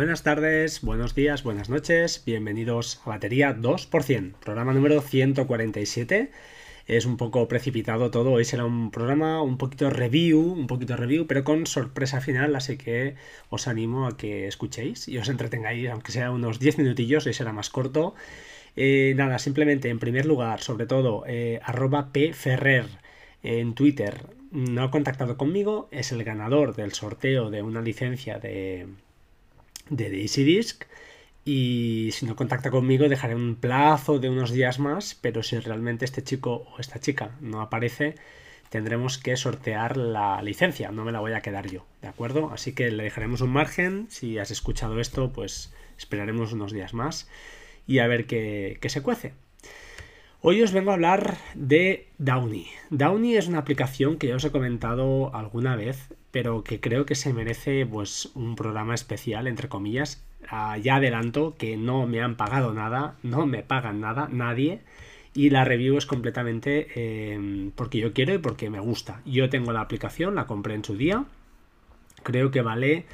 Buenas tardes, buenos días, buenas noches, bienvenidos a Batería 2%, programa número 147. Es un poco precipitado todo, hoy será un programa un poquito review, un poquito review, pero con sorpresa final, así que os animo a que escuchéis y os entretengáis, aunque sea unos 10 minutillos, hoy será más corto. Eh, nada, simplemente en primer lugar, sobre todo, eh, arroba pferrer en Twitter no ha contactado conmigo, es el ganador del sorteo de una licencia de, de Disc y si no contacta conmigo dejaré un plazo de unos días más, pero si realmente este chico o esta chica no aparece, tendremos que sortear la licencia, no me la voy a quedar yo, ¿de acuerdo? Así que le dejaremos un margen, si has escuchado esto, pues esperaremos unos días más y a ver qué, qué se cuece. Hoy os vengo a hablar de Downy. Downy es una aplicación que ya os he comentado alguna vez, pero que creo que se merece pues un programa especial, entre comillas. Ah, ya adelanto que no me han pagado nada, no me pagan nada, nadie. Y la review es completamente em, porque yo quiero y porque me gusta. Yo tengo la aplicación, la compré en su día. Creo que vale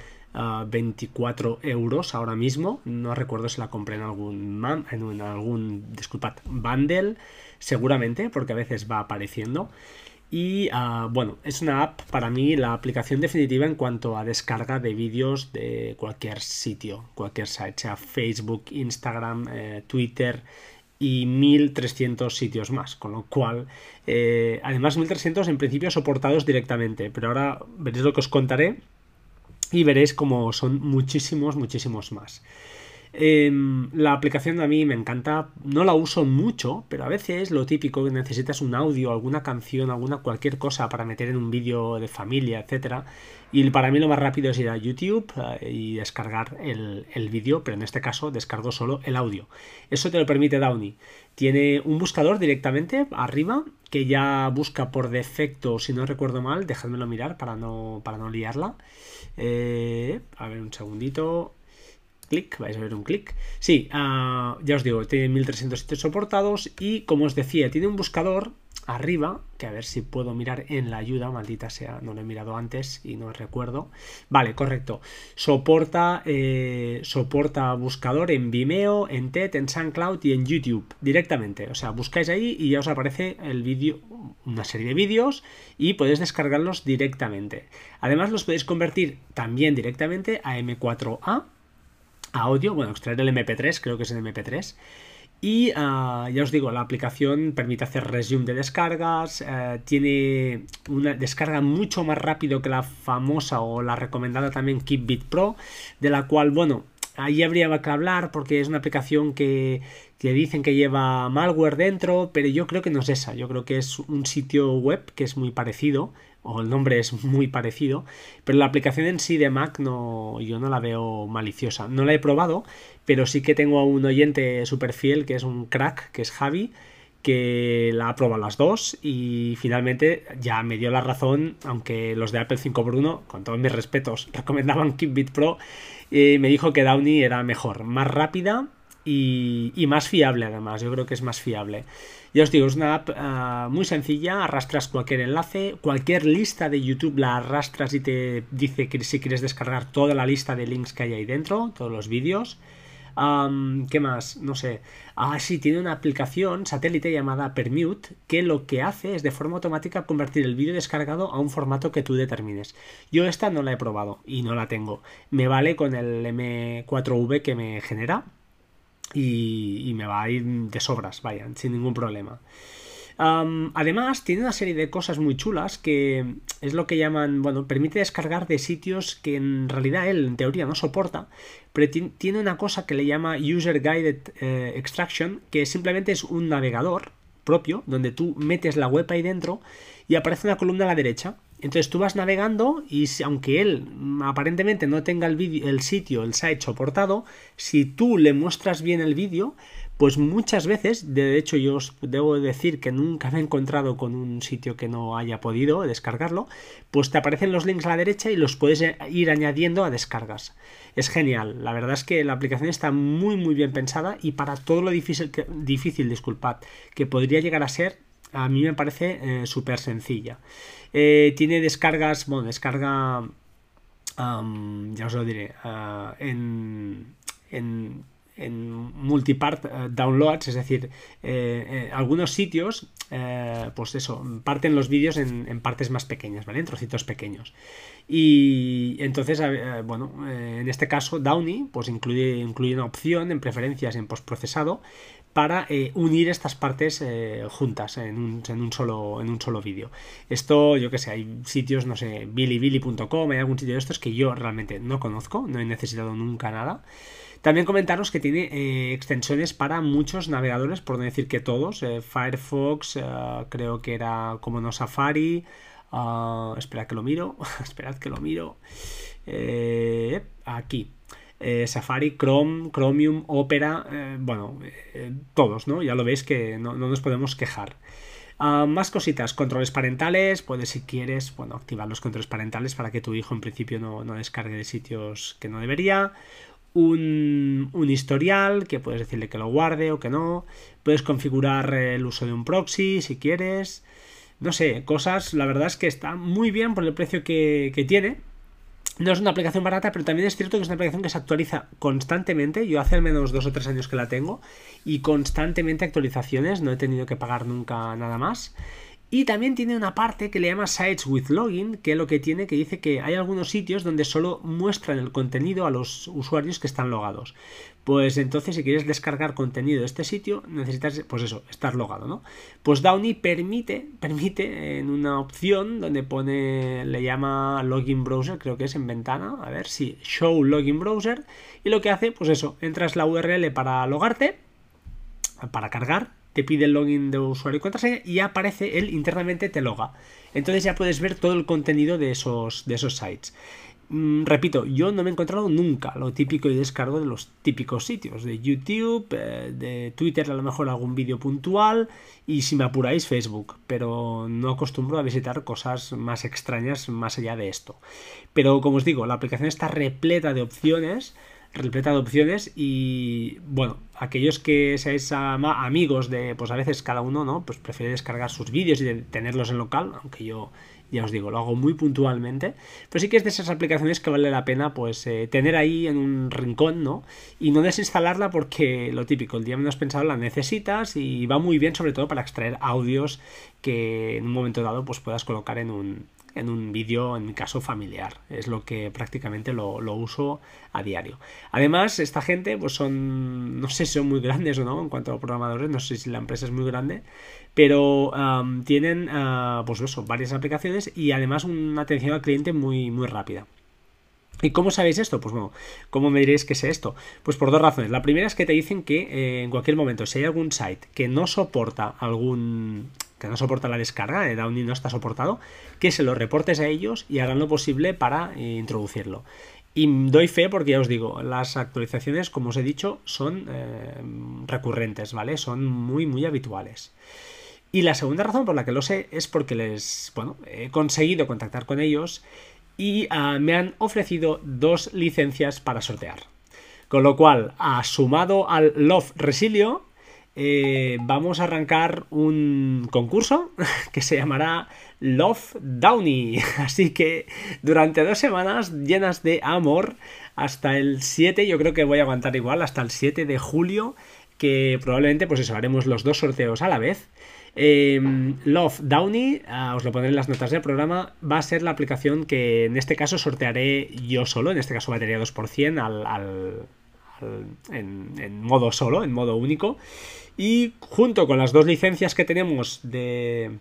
24 euros ahora mismo. No recuerdo si la compré en algún, en algún disculpad, bundle, seguramente, porque a veces va apareciendo. Y ah, bueno, es una app para mí la aplicación definitiva en cuanto a descarga de vídeos de cualquier sitio, cualquier site, sea Facebook, Instagram, eh, Twitter y 1300 sitios más, con lo cual, eh, además 1300 en principio soportados directamente, pero ahora veréis lo que os contaré y veréis como son muchísimos, muchísimos más. Em, la aplicación a mí me encanta, no la uso mucho, pero a veces lo típico que necesitas un audio, alguna canción, alguna cualquier cosa para meter en un vídeo de familia, etcétera. Y para mí lo más rápido es ir a YouTube eh, y descargar el, el vídeo, pero en este caso descargo solo el audio. Eso te lo permite Downy. Tiene un buscador directamente arriba que ya busca por defecto, si no recuerdo mal, dejadmelo mirar para no, para no liarla. Eh, a ver un segundito clic, vais a ver un clic. Sí, ah, ya os digo, tiene 1300 sitios soportados y como os decía, tiene un buscador arriba, que a ver si puedo mirar en la ayuda, maldita sea, no lo he mirado antes y no recuerdo. Vale, correcto. Soporta, eh, soporta buscador en Vimeo, en TED, en SoundCloud y en YouTube directamente. O sea, buscáis ahí y ya os aparece el vídeo, una serie de vídeos y podéis descargarlos directamente. Además, los podéis convertir también directamente a M4A audio, bueno, extraer el MP3, creo que es el MP3. Y ah, ya os digo, la aplicación permite hacer resume de descargas, eh, tiene una descarga mucho más rápido que la famosa o la recomendada también KeepBit Pro, de la cual, bueno, ahí habría que hablar porque es una aplicación que, que, dicen que lleva malware dentro, pero yo creo que no es esa, yo creo que es un sitio web que es muy parecido, o el nombre es muy parecido, pero la aplicación en sí de Mac no, yo no la veo maliciosa. No la he probado, pero sí que tengo a un oyente súper fiel que es un crack, que es Javi, que la ha las dos y finalmente ya me dio la razón, aunque los de Apple 5x1, con todos mis respetos, recomendaban KeepBit Pro, y me dijo que Downy era mejor, más rápida y, y más fiable además, yo creo que es más fiable. Ya os digo, es una app ah, muy sencilla, arrastras cualquier enlace, cualquier lista de YouTube la arrastras y te dice que si quieres descargar toda la lista de links que hay ahí dentro, todos los vídeos. ¿Qué más? No sé. Ah, sí, tiene una aplicación satélite llamada Permute que lo que hace es de forma automática convertir el vídeo descargado a un formato que tú determines. Yo esta no la he probado y no la tengo. Me vale con el M4V que me genera, y, me va a ir de sobras, vayan, sin ningún problema. Además, tiene una serie de cosas muy chulas que es lo que llaman, bueno, permite descargar de sitios que en realidad él en teoría no soporta, pero tiene una cosa que le llama User Guided eh, Extraction, que simplemente es un navegador propio, donde tú metes la web ahí dentro y aparece una columna a la derecha. Entonces tú vas navegando y aunque él aparentemente no tenga el, el sitio, el site soportado, si tú le muestras bien el vídeo, pues muchas veces, de hecho yo os debo decir que nunca me he encontrado con un sitio que no haya podido descargarlo, pues te aparecen los links a la derecha y los puedes ir añadiendo a descargas. Es genial, la verdad es que la aplicación está muy muy bien pensada y para todo lo difícil, que, difícil disculpad, que podría llegar a ser, a mí me parece eh, súper sencilla. Eh, tiene descargas, bueno, descarga ya os lo diré, ah, en, en multipart eh, downloads, es decir, eh, algunos sitios, pues eso, parten los vídeos en, en, partes más pequeñas, ¿vale? En trocitos pequeños. Y entonces, bueno, en este caso, Downy, pues incluye, incluye una opción en preferencias en postprocesado para eh, unir estas partes eh, juntas en un, solo, un solo vídeo. Esto, yo que sé, hay sitios, no sé, bilibili.com, hay algún sitio de estos que yo realmente no conozco, no he necesitado nunca nada. También comentaros que tiene eh, extensiones para muchos navegadores, por no decir que todos. Firefox, creo que era como no Safari. Ah, espera que lo miro. Esperad que lo miro. aquí. Eh, Safari, Chrome, Chromium, Opera, eh, bueno, eh, todos, ¿no? Ya lo veis que no, nos podemos quejar. Ah, más cositas, controles parentales, puedes si quieres, bueno, activar los controles parentales para que tu hijo en principio no, descargue de sitios que no debería. Un, un, historial que puedes decirle que lo guarde o que no. Puedes configurar el uso de un proxy si quieres. No sé, cosas, la verdad es que está muy bien por el precio que tiene. No es una aplicación barata, pero también es cierto que es una aplicación que se actualiza constantemente. Yo hace al menos dos o tres años que la tengo y constantemente actualizaciones. No he tenido que pagar nunca nada más. Y también tiene una parte que le llama Sites with Login, que es lo que tiene que dice que hay algunos sitios donde solo muestran el contenido a los usuarios que están logados. Pues entonces si quieres descargar contenido de este sitio, necesitas, pues eso, estar logado, ¿no? Pues Downy permite, permite en una opción donde pone, le llama Login Browser, creo que es en ventana, a ver si, Show Login Browser, y lo que hace, pues eso, entras la URL para logarte, para cargar, te pide el login de usuario y contraseña y aparece él internamente te loga. Entonces ya puedes ver todo el contenido de esos, de esos sites. Mm, repito, yo no me he encontrado nunca lo típico y descargo de los típicos sitios, de YouTube, eh, de Twitter a lo mejor algún vídeo puntual y si me apuráis Facebook, pero no acostumbro a visitar cosas más extrañas más allá de esto. Pero como os digo, la aplicación está repleta de opciones repleta de opciones y bueno, aquellos que seáis amigos de, pues a veces cada uno, ¿no? Pues prefiere descargar sus vídeos y tenerlos en local, aunque yo ya os digo, lo hago muy puntualmente, pero sí que es de esas aplicaciones que vale la pena pues eh, tener ahí en un rincón, ¿no? Y no desinstalarla porque lo típico, el día menos pensado la necesitas y va muy bien sobre todo para extraer audios que en un momento dado pues puedas colocar en un, en un vídeo, en mi caso, familiar. Es lo que prácticamente lo, uso a diario. Además, esta gente, pues son, no sé si son muy grandes o no, en cuanto a programadores, no sé si la empresa es muy grande, pero tienen, uh, pues eso, varias aplicaciones y además una atención al cliente muy, muy rápida. ¿Y cómo sabéis esto? Pues bueno, ¿cómo me diréis que sé esto? Pues por dos razones. La primera es que te dicen que eh, en cualquier momento, si hay algún site que no soporta algún no soporta la descarga, de Downy no está soportado, que se lo reportes a ellos y hagan lo posible para eh, introducirlo. Y doy fe porque ya os digo, las actualizaciones, como os he dicho, son eh, recurrentes, ¿vale? Son muy, muy habituales. Y la segunda razón por la que lo sé es porque les, bueno, he conseguido contactar con ellos y ah, me han ofrecido dos licencias para sortear. Con lo cual, sumado al Love Resilio, eh, vamos a arrancar un concurso que se llamará Love Downey. Así que durante dos semanas llenas de amor, hasta el 7, yo creo que voy a aguantar igual, hasta el 7 de julio, que probablemente pues eso, haremos los dos sorteos a la vez. Em, Love Downey, ah, os lo pondré en las notas del programa, va a ser la aplicación que en este caso sortearé yo solo, en este caso batería 2% al, al, en, modo solo, en modo único. Y junto con las dos licencias que tenemos de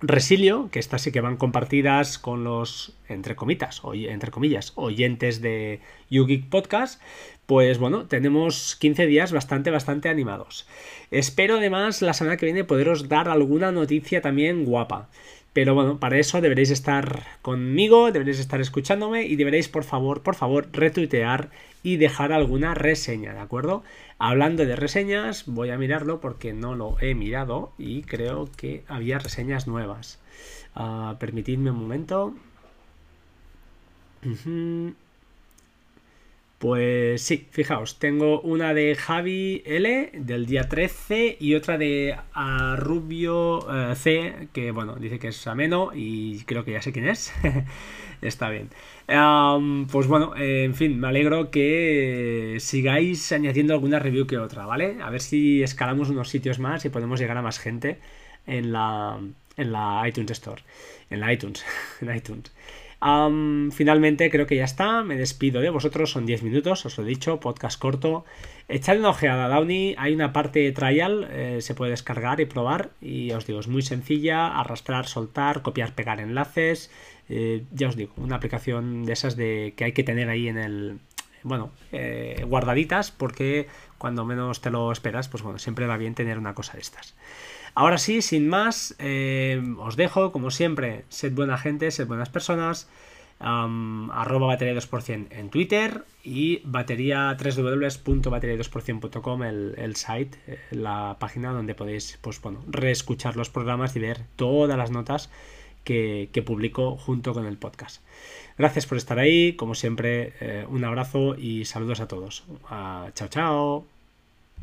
Resilio, que estas sí que van compartidas con los, entre comitas, o, entre comillas, oyentes de YouGeek Podcast, pues bueno, tenemos 15 días bastante, bastante animados. Espero además la semana que viene poderos dar alguna noticia también guapa. Pero bueno, para eso deberéis estar conmigo, deberéis estar escuchándome y deberéis, por favor, por favor, retuitear y dejar alguna reseña, ¿de acuerdo? Hablando de reseñas, voy a mirarlo porque no lo he mirado y creo que había reseñas nuevas. Ah, permitidme un momento. Pues sí, fijaos, tengo una de Javi L del día 13 y otra de Rubio eh, C, que bueno, dice que es ameno y creo que ya sé quién es. Está bien. pues bueno, eh, en fin, me alegro que sigáis añadiendo alguna review que otra, ¿vale? A ver si escalamos unos sitios más y podemos llegar a más gente en la, en la iTunes Store. En la iTunes. en iTunes finalmente creo que ya está, me despido de vosotros, son 10 minutos, os lo he dicho, podcast corto. Echad una ojeada a Downy, hay una parte trial, eh, se puede descargar y probar y os digo, es muy sencilla, arrastrar, soltar, copiar, pegar enlaces, eh, ya os digo, una aplicación de esas de que hay que tener ahí en el, bueno, eh, guardaditas porque cuando menos te lo esperas, pues bueno, siempre va bien tener una cosa de estas. Ahora sí, sin más, eh, os dejo, como siempre, sed buena gente, sed buenas personas. arroba batería 2% en Twitter y batería www.batería2%.com el, el site, eh, la página donde podéis pues bueno, reescuchar los programas y ver todas las notas que, publico junto con el podcast. Gracias por estar ahí, como siempre, eh, un abrazo y saludos a todos. Ah, chao, chao.